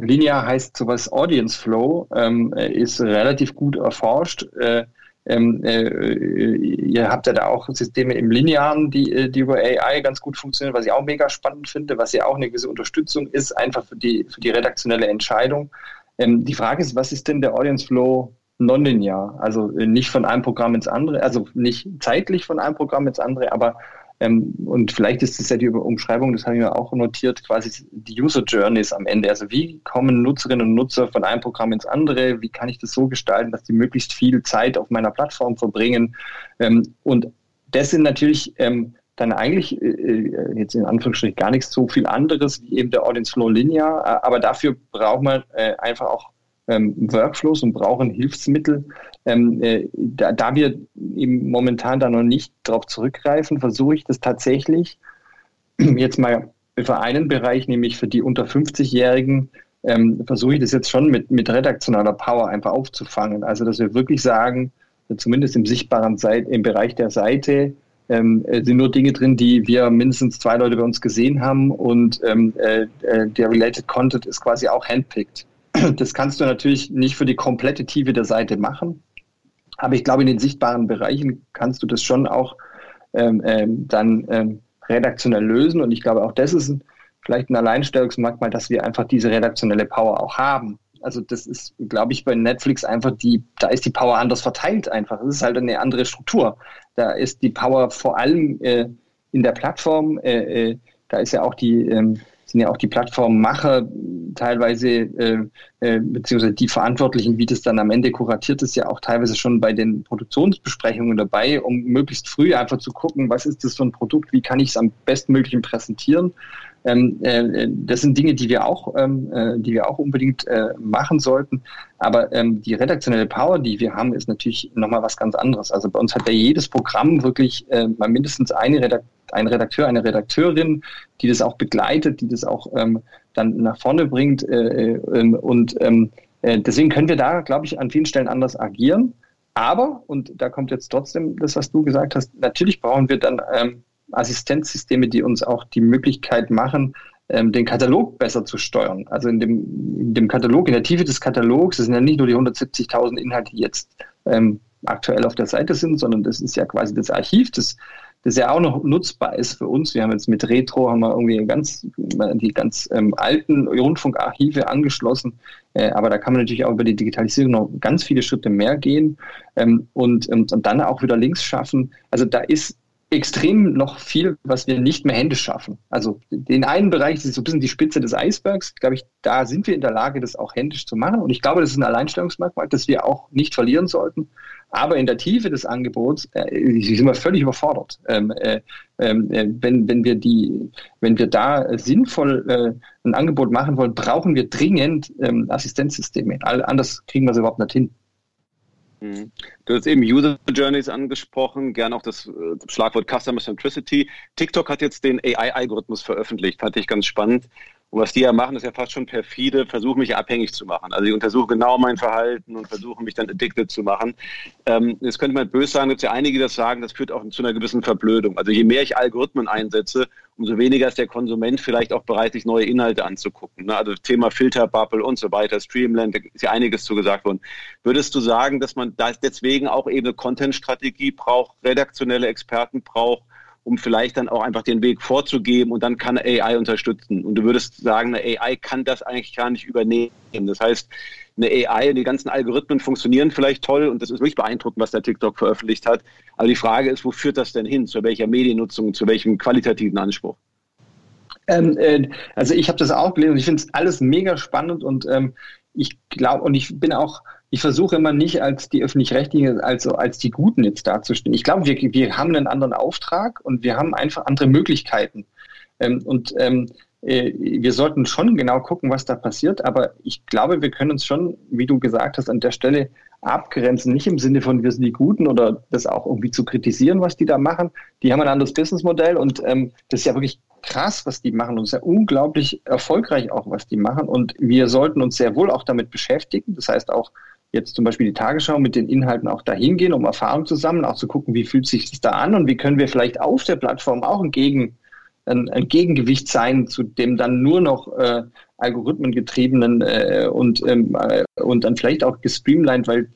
Linear heißt sowas Audience Flow, ähm, ist relativ gut erforscht. Äh, ähm, äh, ihr habt ja da auch Systeme im Linearen, die, äh, die über AI ganz gut funktionieren, was ich auch mega spannend finde, was ja auch eine gewisse Unterstützung ist, einfach für die, für die redaktionelle Entscheidung. Ähm, die Frage ist, was ist denn der Audience Flow nonlinear? Also äh, nicht von einem Programm ins andere, also nicht zeitlich von einem Programm ins andere, aber ähm, und vielleicht ist es ja die Umschreibung, das habe ich mir auch notiert, quasi die User Journeys am Ende. Also wie kommen Nutzerinnen und Nutzer von einem Programm ins andere? Wie kann ich das so gestalten, dass die möglichst viel Zeit auf meiner Plattform verbringen? Ähm, und das sind natürlich ähm, dann eigentlich äh, äh, jetzt in Anführungsstrichen gar nichts so viel anderes wie eben der Audience Flow Linear. Aber dafür braucht man äh, einfach auch ähm, Workflows und brauchen Hilfsmittel. Ähm, äh, da, da, wir eben momentan da noch nicht darauf zurückgreifen, versuche ich das tatsächlich jetzt mal für einen Bereich, nämlich für die unter 50-Jährigen, ähm, versuche ich das jetzt schon mit, mit redaktionaler Power einfach aufzufangen. Also, dass wir wirklich sagen, zumindest im sichtbaren Seite, im Bereich der Seite, ähm, sind nur Dinge drin, die wir mindestens zwei Leute bei uns gesehen haben und ähm, äh, äh der Related Content ist quasi auch handpicked. Das kannst du natürlich nicht für die komplette Tiefe der Seite machen. Aber ich glaube, in den sichtbaren Bereichen kannst du das schon auch ähm, ähm, dann ähm, redaktionell lösen. Und ich glaube, auch das ist ein, vielleicht ein Alleinstellungsmerkmal, dass wir einfach diese redaktionelle Power auch haben. Also das ist, glaube ich, bei Netflix einfach die, da ist die Power anders verteilt einfach. Das ist halt eine andere Struktur. Da ist die Power vor allem äh, in der Plattform. Äh, äh, da ist ja auch die, ähm, sind ja auch die Plattformmacher teilweise, äh, äh, beziehungsweise die Verantwortlichen, wie das dann am Ende kuratiert ist, ja auch teilweise schon bei den Produktionsbesprechungen dabei, um möglichst früh einfach zu gucken, was ist das für ein Produkt, wie kann ich es am bestmöglichen präsentieren. Ähm, äh, das sind Dinge, die wir auch, ähm, äh, die wir auch unbedingt äh, machen sollten. Aber ähm, die redaktionelle Power, die wir haben, ist natürlich nochmal was ganz anderes. Also bei uns hat ja jedes Programm wirklich äh, mal mindestens eine Redaktion ein Redakteur, eine Redakteurin, die das auch begleitet, die das auch ähm, dann nach vorne bringt. Äh, äh, und ähm, äh, deswegen können wir da, glaube ich, an vielen Stellen anders agieren. Aber, und da kommt jetzt trotzdem das, was du gesagt hast, natürlich brauchen wir dann ähm, Assistenzsysteme, die uns auch die Möglichkeit machen, ähm, den Katalog besser zu steuern. Also in dem, in dem Katalog, in der Tiefe des Katalogs, das sind ja nicht nur die 170.000 Inhalte, die jetzt ähm, aktuell auf der Seite sind, sondern das ist ja quasi das Archiv, das das ja auch noch nutzbar ist für uns. Wir haben jetzt mit Retro haben wir irgendwie ganz, die ganz ähm, alten Rundfunkarchive angeschlossen, äh, aber da kann man natürlich auch über die Digitalisierung noch ganz viele Schritte mehr gehen ähm, und, und, und dann auch wieder Links schaffen. Also da ist extrem noch viel, was wir nicht mehr händisch schaffen. Also den einen Bereich das ist so ein bisschen die Spitze des Eisbergs, glaube ich, da sind wir in der Lage, das auch händisch zu machen. Und ich glaube, das ist ein Alleinstellungsmerkmal, das wir auch nicht verlieren sollten. Aber in der Tiefe des Angebots äh, sind wir völlig überfordert. Ähm, äh, ähm, äh, wenn, wenn, wir die, wenn wir da sinnvoll äh, ein Angebot machen wollen, brauchen wir dringend ähm, Assistenzsysteme. All, anders kriegen wir es überhaupt nicht hin. Mhm. Du hast eben User Journeys angesprochen, gern auch das äh, Schlagwort Customer Centricity. TikTok hat jetzt den AI-Algorithmus veröffentlicht, fand ich ganz spannend. Und was die ja machen, ist ja fast schon perfide, versuchen mich abhängig zu machen. Also ich untersuche genau mein Verhalten und versuche mich dann addicted zu machen. Ähm, jetzt könnte man böse sagen, gibt ja einige, die das sagen, das führt auch zu einer gewissen Verblödung. Also je mehr ich Algorithmen einsetze, umso weniger ist der Konsument vielleicht auch bereit, sich neue Inhalte anzugucken. Ne? Also Thema Filterbubble und so weiter, Streamland, da ist ja einiges zu gesagt worden. Würdest du sagen, dass man da deswegen auch eben eine Content-Strategie braucht, redaktionelle Experten braucht, um vielleicht dann auch einfach den Weg vorzugeben und dann kann AI unterstützen. Und du würdest sagen, eine AI kann das eigentlich gar nicht übernehmen. Das heißt, eine AI und die ganzen Algorithmen funktionieren vielleicht toll und das ist wirklich beeindruckend, was der TikTok veröffentlicht hat. Aber die Frage ist, wo führt das denn hin? Zu welcher Mediennutzung, zu welchem qualitativen Anspruch? Ähm, äh, also ich habe das auch gelesen und ich finde es alles mega spannend und ähm, ich glaube und ich bin auch, ich versuche immer nicht als die öffentlich-rechtlichen, also als die Guten jetzt dazustehen. Ich glaube, wir, wir haben einen anderen Auftrag und wir haben einfach andere Möglichkeiten. Ähm, und ähm, äh, wir sollten schon genau gucken, was da passiert, aber ich glaube, wir können uns schon, wie du gesagt hast, an der Stelle abgrenzen, nicht im Sinne von, wir sind die Guten oder das auch irgendwie zu kritisieren, was die da machen. Die haben ein anderes Businessmodell und ähm, das ist ja wirklich krass, was die machen und ja unglaublich erfolgreich auch, was die machen und wir sollten uns sehr wohl auch damit beschäftigen. Das heißt auch jetzt zum Beispiel die Tagesschau mit den Inhalten auch dahin gehen, um Erfahrung zu sammeln, auch zu gucken, wie fühlt sich das da an und wie können wir vielleicht auf der Plattform auch ein Gegen ein, ein Gegengewicht sein zu dem dann nur noch äh, algorithmengetriebenen äh, und, ähm, äh, und dann vielleicht auch gestreamlined, weil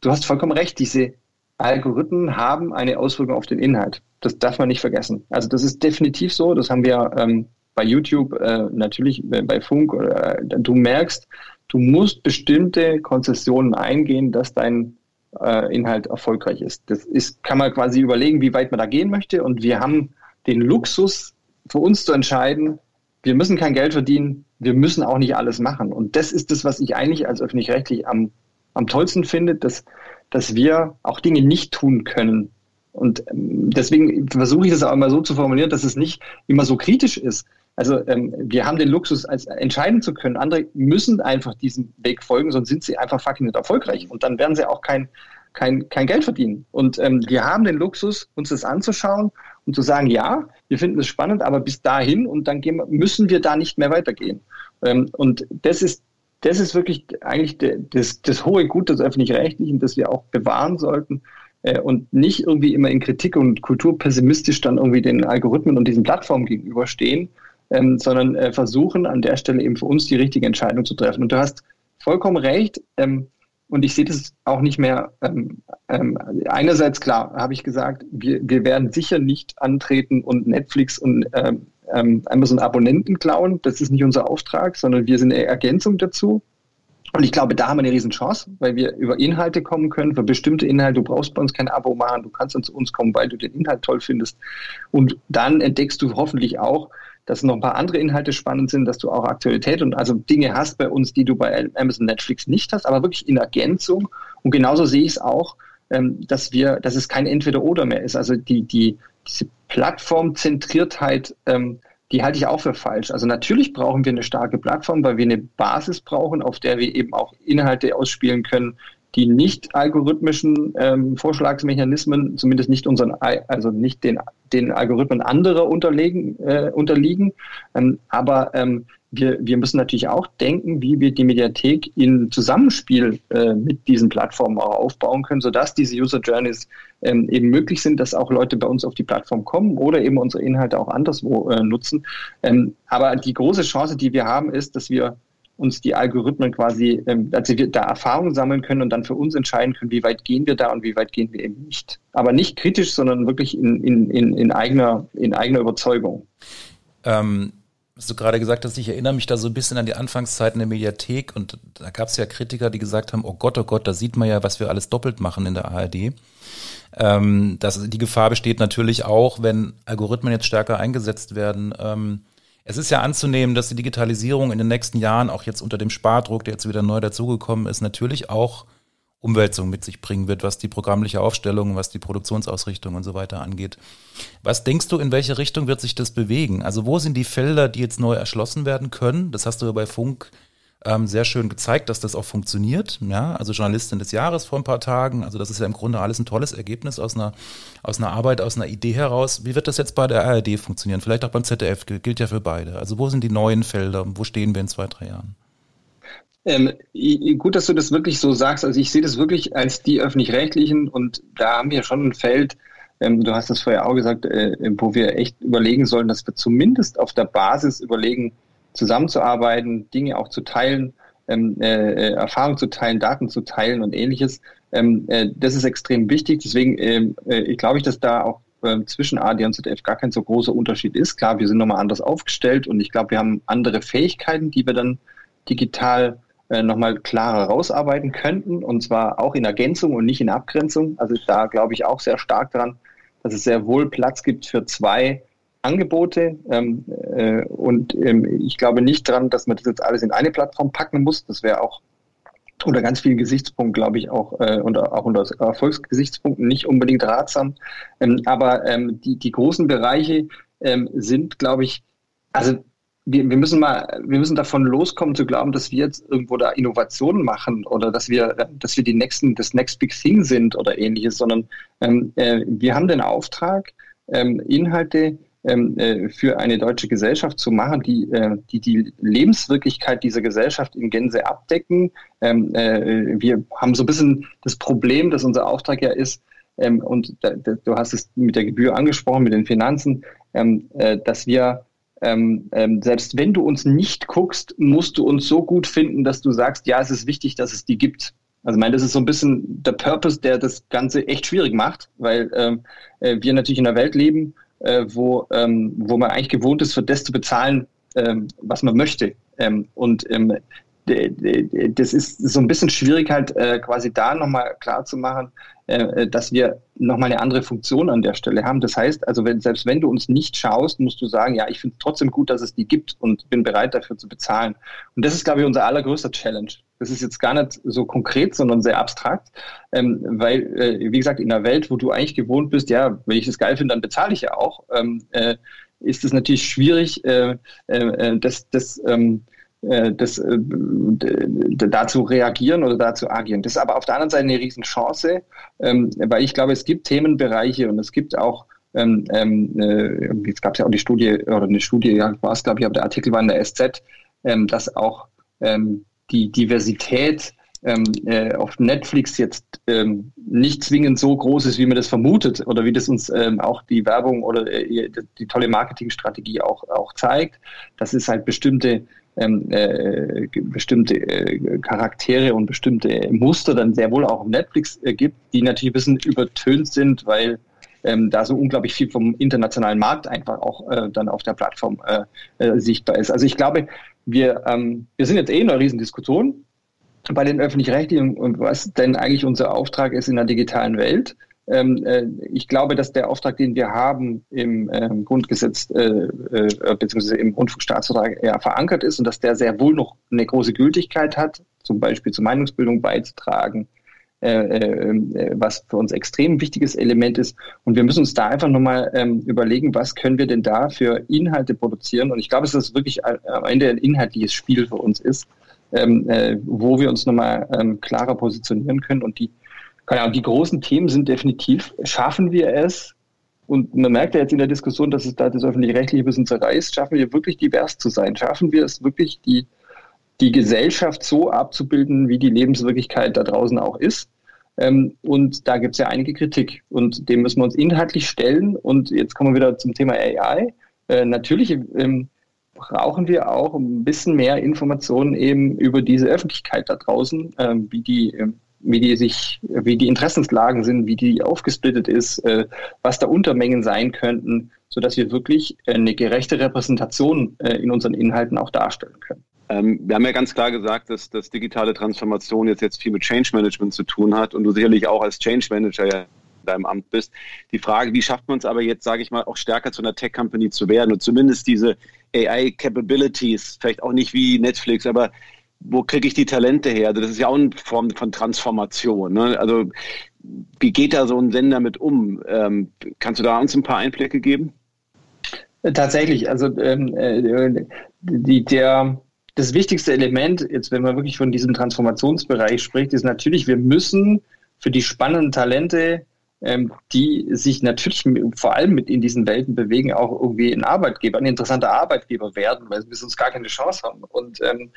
du hast vollkommen recht, diese Algorithmen haben eine Auswirkung auf den Inhalt. Das darf man nicht vergessen. Also das ist definitiv so, das haben wir ähm, bei YouTube, äh, natürlich bei Funk, äh, du merkst, du musst bestimmte Konzessionen eingehen, dass dein äh, Inhalt erfolgreich ist. Das ist, kann man quasi überlegen, wie weit man da gehen möchte. Und wir haben den Luxus, für uns zu entscheiden, wir müssen kein Geld verdienen, wir müssen auch nicht alles machen. Und das ist das, was ich eigentlich als öffentlich-rechtlich am, am tollsten finde, dass, dass wir auch Dinge nicht tun können. Und ähm, deswegen versuche ich das auch immer so zu formulieren, dass es nicht immer so kritisch ist. Also ähm, wir haben den Luxus, als entscheiden zu können. Andere müssen einfach diesem Weg folgen, sonst sind sie einfach fucking nicht erfolgreich. Und dann werden sie auch kein, kein, kein Geld verdienen. Und ähm, wir haben den Luxus, uns das anzuschauen und zu sagen, ja, wir finden es spannend, aber bis dahin und dann gehen, müssen wir da nicht mehr weitergehen. Ähm, und das ist, das ist wirklich eigentlich das, das hohe Gut des Öffentlich-Rechtlichen, das wir auch bewahren sollten äh, und nicht irgendwie immer in Kritik und Kultur pessimistisch dann irgendwie den Algorithmen und diesen Plattformen gegenüberstehen, ähm, sondern äh, versuchen an der Stelle eben für uns die richtige Entscheidung zu treffen. Und du hast vollkommen recht. Ähm, und ich sehe das auch nicht mehr. Ähm, ähm, einerseits klar, habe ich gesagt, wir, wir werden sicher nicht antreten und Netflix und ähm, ähm, Amazon Abonnenten klauen. Das ist nicht unser Auftrag, sondern wir sind eine Ergänzung dazu. Und ich glaube, da haben wir eine riesen Chance, weil wir über Inhalte kommen können. Für bestimmte Inhalte, du brauchst bei uns kein Abo machen, du kannst dann zu uns kommen, weil du den Inhalt toll findest. Und dann entdeckst du hoffentlich auch, dass noch ein paar andere Inhalte spannend sind, dass du auch Aktualität und also Dinge hast bei uns, die du bei Amazon Netflix nicht hast, aber wirklich in Ergänzung. Und genauso sehe ich es auch, ähm, dass wir, dass es kein Entweder-Oder mehr ist. Also die, die, diese Plattformzentriertheit, ähm, die halte ich auch für falsch. Also natürlich brauchen wir eine starke Plattform, weil wir eine Basis brauchen, auf der wir eben auch Inhalte ausspielen können, die nicht algorithmischen ähm, Vorschlagsmechanismen, zumindest nicht unseren, also nicht den, den Algorithmen anderer unterlegen, äh, unterliegen. Ähm, aber ähm, wir, wir müssen natürlich auch denken, wie wir die Mediathek in Zusammenspiel äh, mit diesen Plattformen auch aufbauen können, sodass diese User Journeys ähm, eben möglich sind, dass auch Leute bei uns auf die Plattform kommen oder eben unsere Inhalte auch anderswo äh, nutzen. Ähm, aber die große Chance, die wir haben, ist, dass wir uns die Algorithmen quasi, ähm, dass wir da Erfahrungen sammeln können und dann für uns entscheiden können, wie weit gehen wir da und wie weit gehen wir eben nicht. Aber nicht kritisch, sondern wirklich in, in, in, in, eigener, in eigener Überzeugung. Ähm, was du gerade gesagt hast, ich erinnere mich da so ein bisschen an die Anfangszeiten der Mediathek und da gab es ja Kritiker, die gesagt haben, oh Gott, oh Gott, da sieht man ja, was wir alles doppelt machen in der ARD. Ähm, das, die Gefahr besteht natürlich auch, wenn Algorithmen jetzt stärker eingesetzt werden, ähm, es ist ja anzunehmen, dass die Digitalisierung in den nächsten Jahren, auch jetzt unter dem Spardruck, der jetzt wieder neu dazugekommen ist, natürlich auch Umwälzung mit sich bringen wird, was die programmliche Aufstellung, was die Produktionsausrichtung und so weiter angeht. Was denkst du, in welche Richtung wird sich das bewegen? Also wo sind die Felder, die jetzt neu erschlossen werden können? Das hast du ja bei Funk ähm, sehr schön gezeigt, dass das auch funktioniert. Ja, also Journalistin des Jahres vor ein paar Tagen. Also das ist ja im Grunde alles ein tolles Ergebnis aus einer, aus einer Arbeit, aus einer Idee heraus. Wie wird das jetzt bei der ARD funktionieren? Vielleicht auch beim ZDF, gilt ja für beide. Also wo sind die neuen Felder? Wo stehen wir in zwei, drei Jahren? Ähm, gut, dass du das wirklich so sagst. Also ich sehe das wirklich als die öffentlich-rechtlichen und da haben wir schon ein Feld, ähm, du hast das vorher auch gesagt, äh, wo wir echt überlegen sollen, dass wir zumindest auf der Basis überlegen, zusammenzuarbeiten, Dinge auch zu teilen, ähm, äh, äh, Erfahrung zu teilen, Daten zu teilen und ähnliches. Ähm, äh, das ist extrem wichtig. Deswegen ähm, äh, glaube ich, dass da auch äh, zwischen AD und ZDF gar kein so großer Unterschied ist. Klar, wir sind nochmal anders aufgestellt und ich glaube, wir haben andere Fähigkeiten, die wir dann digital äh, nochmal klarer rausarbeiten könnten und zwar auch in Ergänzung und nicht in Abgrenzung. Also da glaube ich auch sehr stark dran, dass es sehr wohl Platz gibt für zwei Angebote ähm, äh, und ähm, ich glaube nicht dran, dass man das jetzt alles in eine Plattform packen muss. Das wäre auch unter ganz vielen Gesichtspunkten, glaube ich, auch äh, und auch unter Erfolgsgesichtspunkten nicht unbedingt ratsam. Ähm, aber ähm, die, die großen Bereiche ähm, sind, glaube ich, also wir, wir müssen mal, wir müssen davon loskommen zu glauben, dass wir jetzt irgendwo da Innovationen machen oder dass wir, dass wir die nächsten, das Next Big Thing sind oder ähnliches, sondern ähm, äh, wir haben den Auftrag, ähm, Inhalte für eine deutsche Gesellschaft zu machen, die, äh, die die Lebenswirklichkeit dieser Gesellschaft in Gänze abdecken. Ähm, äh, wir haben so ein bisschen das Problem, dass unser Auftrag ja ist, ähm, und du hast es mit der Gebühr angesprochen, mit den Finanzen, ähm, äh, dass wir ähm, ähm, selbst wenn du uns nicht guckst, musst du uns so gut finden, dass du sagst, ja, es ist wichtig, dass es die gibt. Also ich meine, das ist so ein bisschen der Purpose, der das Ganze echt schwierig macht, weil ähm, äh, wir natürlich in einer Welt leben, äh, wo, ähm, wo man eigentlich gewohnt ist, für das zu bezahlen, ähm, was man möchte. Ähm, und ähm, das ist so ein bisschen schwierig, halt äh, quasi da nochmal klar zu machen, äh, äh, dass wir nochmal eine andere Funktion an der Stelle haben. Das heißt, also wenn, selbst wenn du uns nicht schaust, musst du sagen, ja, ich finde trotzdem gut, dass es die gibt und bin bereit dafür zu bezahlen. Und das ist, glaube ich, unser allergrößter Challenge. Das ist jetzt gar nicht so konkret, sondern sehr abstrakt, ähm, weil, äh, wie gesagt, in einer Welt, wo du eigentlich gewohnt bist, ja, wenn ich das geil finde, dann bezahle ich ja auch, ähm, äh, ist es natürlich schwierig, äh, äh, äh das, das ähm, äh, das, äh, dazu reagieren oder dazu agieren. Das ist aber auf der anderen Seite eine Riesenchance, ähm, weil ich glaube, es gibt Themenbereiche und es gibt auch ähm, ähm, äh, jetzt gab es ja auch die Studie oder eine Studie, ja, war es, glaube ich, aber der Artikel war in der SZ, dass auch die Diversität äh, auf Netflix jetzt nicht zwingend so groß ist, wie man das vermutet oder wie das uns auch die Werbung oder äh, die tolle Marketingstrategie auch, auch zeigt. Das ist halt bestimmte ähm, äh, bestimmte äh, Charaktere und bestimmte Muster dann sehr wohl auch auf Netflix äh, gibt, die natürlich ein bisschen übertönt sind, weil ähm, da so unglaublich viel vom internationalen Markt einfach auch äh, dann auf der Plattform äh, äh, sichtbar ist. Also ich glaube, wir, ähm, wir sind jetzt eh in einer Riesendiskussion bei den öffentlich-rechtlichen und was denn eigentlich unser Auftrag ist in der digitalen Welt. Ähm, äh, ich glaube, dass der Auftrag, den wir haben im ähm, Grundgesetz äh, äh, bzw. im Rundfunkstaatsvertrag ja, verankert ist und dass der sehr wohl noch eine große Gültigkeit hat, zum Beispiel zur Meinungsbildung beizutragen, äh, was für uns extrem wichtiges Element ist. Und wir müssen uns da einfach nochmal ähm, überlegen, was können wir denn da für Inhalte produzieren. Und ich glaube, dass das wirklich am Ende ein inhaltliches Spiel für uns ist, ähm, äh, wo wir uns nochmal klarer positionieren können und die keine Ahnung, die großen Themen sind definitiv, schaffen wir es, und man merkt ja jetzt in der Diskussion, dass es da das öffentlich-rechtliche ein bisschen zerreißt, schaffen wir wirklich divers zu sein? Schaffen wir es wirklich, die, die Gesellschaft so abzubilden, wie die Lebenswirklichkeit da draußen auch ist? Ähm, und da gibt es ja einige Kritik und dem müssen wir uns inhaltlich stellen. Und jetzt kommen wir wieder zum Thema AI. Äh, natürlich ähm, brauchen wir auch ein bisschen mehr Informationen eben über diese Öffentlichkeit da draußen, äh, wie die ähm, wie die sich, wie die Interessenslagen sind, wie die aufgesplittet ist, äh, was da Untermengen sein könnten, so dass wir wirklich eine gerechte Repräsentation äh, in unseren Inhalten auch darstellen können. Ähm, wir haben ja ganz klar gesagt, dass, dass digitale Transformation jetzt, jetzt viel mit Change Management zu tun hat und du sicherlich auch als Change Manager ja in deinem Amt bist. Die Frage, wie schafft man es aber jetzt, sage ich mal, auch stärker zu einer Tech-Company zu werden und zumindest diese AI-Capabilities, vielleicht auch nicht wie Netflix, aber wo kriege ich die Talente her? Also das ist ja auch eine Form von Transformation. Ne? Also wie geht da so ein Sender mit um? Ähm, kannst du da uns ein paar Einblicke geben? Tatsächlich, also ähm, äh, die, der, das wichtigste Element, jetzt wenn man wirklich von diesem Transformationsbereich spricht, ist natürlich, wir müssen für die spannenden Talente, ähm, die sich natürlich vor allem mit in diesen Welten bewegen, auch irgendwie ein Arbeitgeber, ein interessanter Arbeitgeber werden, weil wir sonst gar keine Chance haben. Und ähm,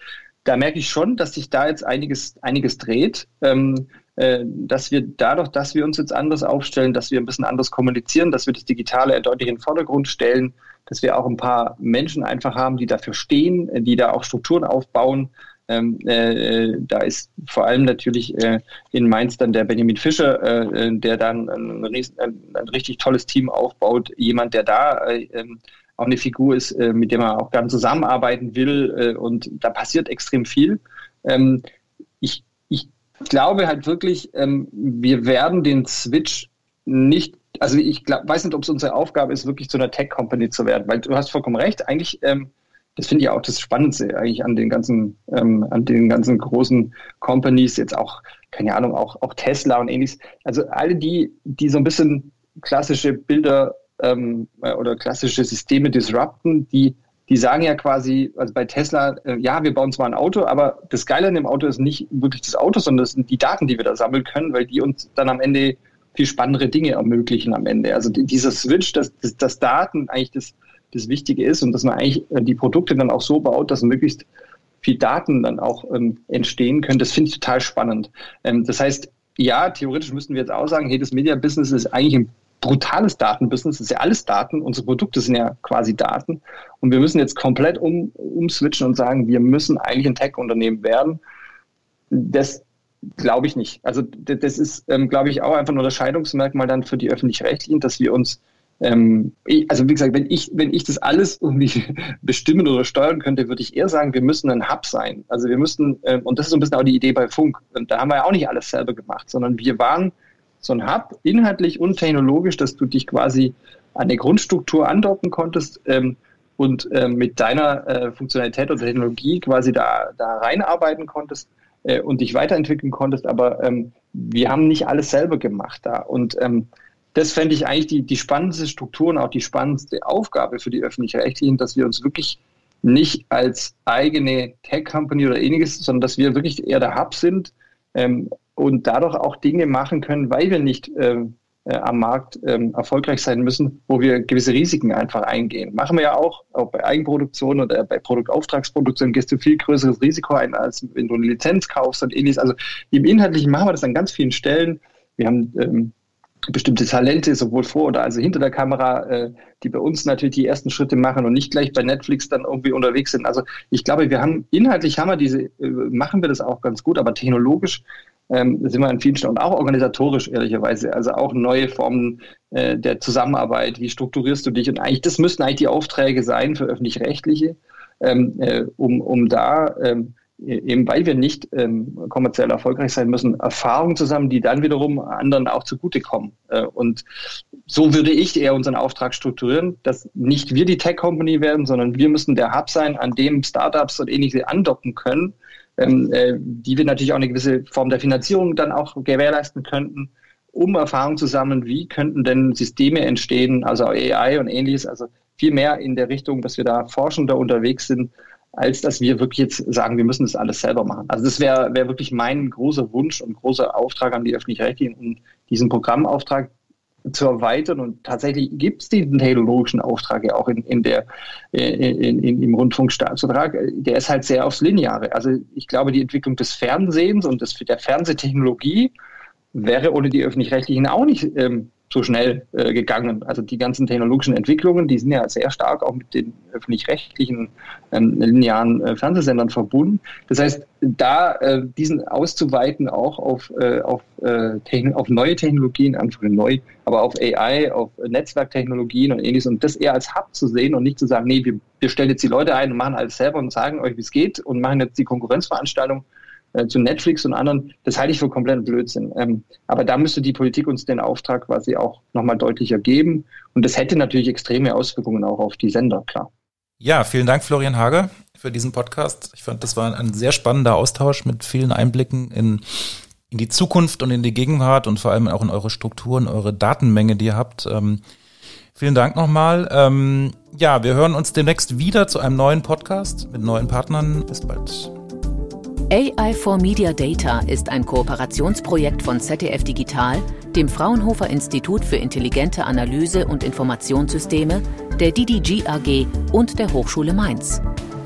da merke ich schon, dass sich da jetzt einiges, einiges dreht. Ähm, äh, dass wir dadurch, dass wir uns jetzt anders aufstellen, dass wir ein bisschen anders kommunizieren, dass wir das Digitale deutlich in den Vordergrund stellen, dass wir auch ein paar Menschen einfach haben, die dafür stehen, die da auch Strukturen aufbauen, Ähm, äh, da ist vor allem natürlich äh, in Mainz dann der Benjamin Fischer, äh, äh der dann ein, ein, richtig tolles Team aufbaut. Jemand, der da äh, ähm, auch eine Figur ist, äh, mit dem man auch gerne zusammenarbeiten will. und da passiert extrem viel. Ähm, ich, ich glaube halt wirklich, ähm, wir werden den Switch nicht also ich glaub, weiß nicht, ob es unsere Aufgabe ist, wirklich zu einer Tech-Company zu werden, weil du hast vollkommen recht. Eigentlich ähm, das finde ich auch das Spannendste eigentlich an den ganzen, ähm, an den ganzen großen Companies, jetzt auch, keine Ahnung, auch, auch Tesla und ähnliches. Also alle die, die so ein bisschen klassische Bilder ähm, oder klassische Systeme disrupten, die, die sagen ja quasi, also bei Tesla, äh, ja, wir bauen zwar ein Auto, aber das Geile an dem Auto ist nicht wirklich das Auto, sondern das sind die Daten, die wir da sammeln können, weil die uns dann am Ende viel spannendere Dinge ermöglichen am Ende. Also dieser Switch, dass, dass, dass Daten eigentlich das, das Wichtige ist und dass man eigentlich äh, die Produkte dann auch so baut, dass möglichst viel Daten dann auch ähm, entstehen können. Das finde ich total spannend. Ähm, das heißt, ja, theoretisch müssten wir jetzt auch sagen, hey, das Media-Business ist eigentlich ein brutales Datenbusiness, das ist ja alles Daten, unsere Produkte sind ja quasi Daten und wir müssen jetzt komplett um, umswitchen und sagen, wir müssen eigentlich ein Tech-Unternehmen werden. Das glaube ich nicht. Also das ist, ähm, glaube ich, auch einfach ein Unterscheidungsmerkmal dann für die Öffentlich-Rechtlichen, dass wir uns ähm, also wie gesagt, wenn ich, wenn ich das alles irgendwie bestimmen oder steuern könnte, würde ich eher sagen, wir müssen ein Hub sein. Also wir müssten, äh, und das ist so ein bisschen auch die Idee bei Funk, und da haben wir ja auch nicht alles selber gemacht, sondern wir waren so ein Hub, inhaltlich und technologisch, dass du dich quasi an der Grundstruktur andocken konntest ähm, und äh, mit deiner äh, Funktionalität oder Technologie quasi da, da reinarbeiten konntest äh, und dich weiterentwickeln konntest, aber ähm, wir haben nicht alles selber gemacht da. Und ähm, das fände ich eigentlich die, die spannendste Struktur und auch die spannendste Aufgabe für die Öffentlich-Rechtlichen, dass wir uns wirklich nicht als eigene Tech-Company oder ähnliches, sondern dass wir wirklich eher der Hub sind ähm, und dadurch auch Dinge machen können, weil wir nicht ähm, äh, am Markt ähm, erfolgreich sein müssen, wo wir gewisse Risiken einfach eingehen. Machen wir ja auch, auch bei Eigenproduktion oder bei Produktauftragsproduktion gehst du viel größeres Risiko ein, als wenn du eine Lizenz kaufst und ähnliches. Also im Inhaltlichen machen wir das an ganz vielen Stellen. Wir haben ähm, bestimmte Talente, sowohl vor oder also hinter der Kamera, äh, die bei uns natürlich die ersten Schritte machen und nicht gleich bei Netflix dann irgendwie unterwegs sind. Also ich glaube, wir haben inhaltlich haben wir diese, äh, machen wir das auch ganz gut, aber technologisch ähm, sind wir an vielen Stellen und auch organisatorisch ehrlicherweise, also auch neue Formen äh, der Zusammenarbeit. Wie strukturierst du dich? Und eigentlich, das müssten eigentlich die Aufträge sein für öffentlich-rechtliche, ähm, äh, um, um da ähm, eben weil wir nicht ähm, kommerziell erfolgreich sein müssen, Erfahrungen zusammen, die dann wiederum anderen auch zugutekommen. Äh, und so würde ich eher unseren Auftrag strukturieren, dass nicht wir die Tech-Company werden, sondern wir müssen der Hub sein, an dem Startups und ähnliche andocken können, ähm, äh, die wir natürlich auch eine gewisse Form der Finanzierung dann auch gewährleisten könnten, um Erfahrungen zu sammeln, wie könnten denn Systeme entstehen, also AI und ähnliches, also viel mehr in der Richtung, dass wir da forschender unterwegs sind, als dass wir wirklich jetzt sagen, wir müssen das alles selber machen. Also das wäre wär wirklich mein großer Wunsch und großer Auftrag an die Öffentlich-Rechtlichen, um diesen Programmauftrag zu erweitern. Und tatsächlich gibt es diesen technologischen Auftrag ja auch in, in der, in, in, im Rundfunkstaatsvertrag. Der ist halt sehr aufs Lineare. Also ich glaube, die Entwicklung des Fernsehens und des, der Fernsehtechnologie wäre ohne die Öffentlich-Rechtlichen auch nicht ähm, so schnell äh, gegangen. Also die ganzen technologischen Entwicklungen, die sind ja sehr stark auch mit den öffentlich-rechtlichen ähm, linearen äh, Fernsehsendern verbunden. Das heißt, da äh, diesen auszuweiten auch auf, äh, auf, äh, auf neue Technologien, einfach neu, aber auf AI, auf Netzwerktechnologien und ähnliches und das eher als Hub zu sehen und nicht zu sagen, nee, wir, wir stellen jetzt die Leute ein und machen alles selber und sagen euch, wie es geht und machen jetzt die Konkurrenzveranstaltung äh, zu Netflix und anderen, das halte ich für kompletten Blödsinn. Ähm, aber da müsste die Politik uns den Auftrag quasi auch nochmal deutlicher geben. Und das hätte natürlich extreme Auswirkungen auch auf die Sender, klar. Ja, vielen Dank, Florian Hage, für diesen Podcast. Ich fand, das war ein sehr spannender Austausch mit vielen Einblicken in, in die Zukunft und in die Gegenwart und vor allem auch in eure Strukturen, eure Datenmenge, die ihr habt. Ähm, vielen Dank nochmal. Ähm, ja, wir hören uns demnächst wieder zu einem neuen Podcast mit neuen Partnern. Bis bald. AI for Media Data ist ein Kooperationsprojekt von ZDF Digital, dem Fraunhofer Institut für intelligente Analyse und Informationssysteme, der DDG AG und der Hochschule Mainz.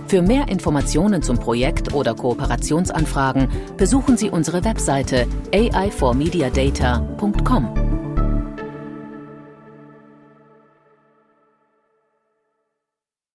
Für mehr Informationen zum Projekt oder Kooperationsanfragen besuchen Sie unsere Webseite aiformediadata.com.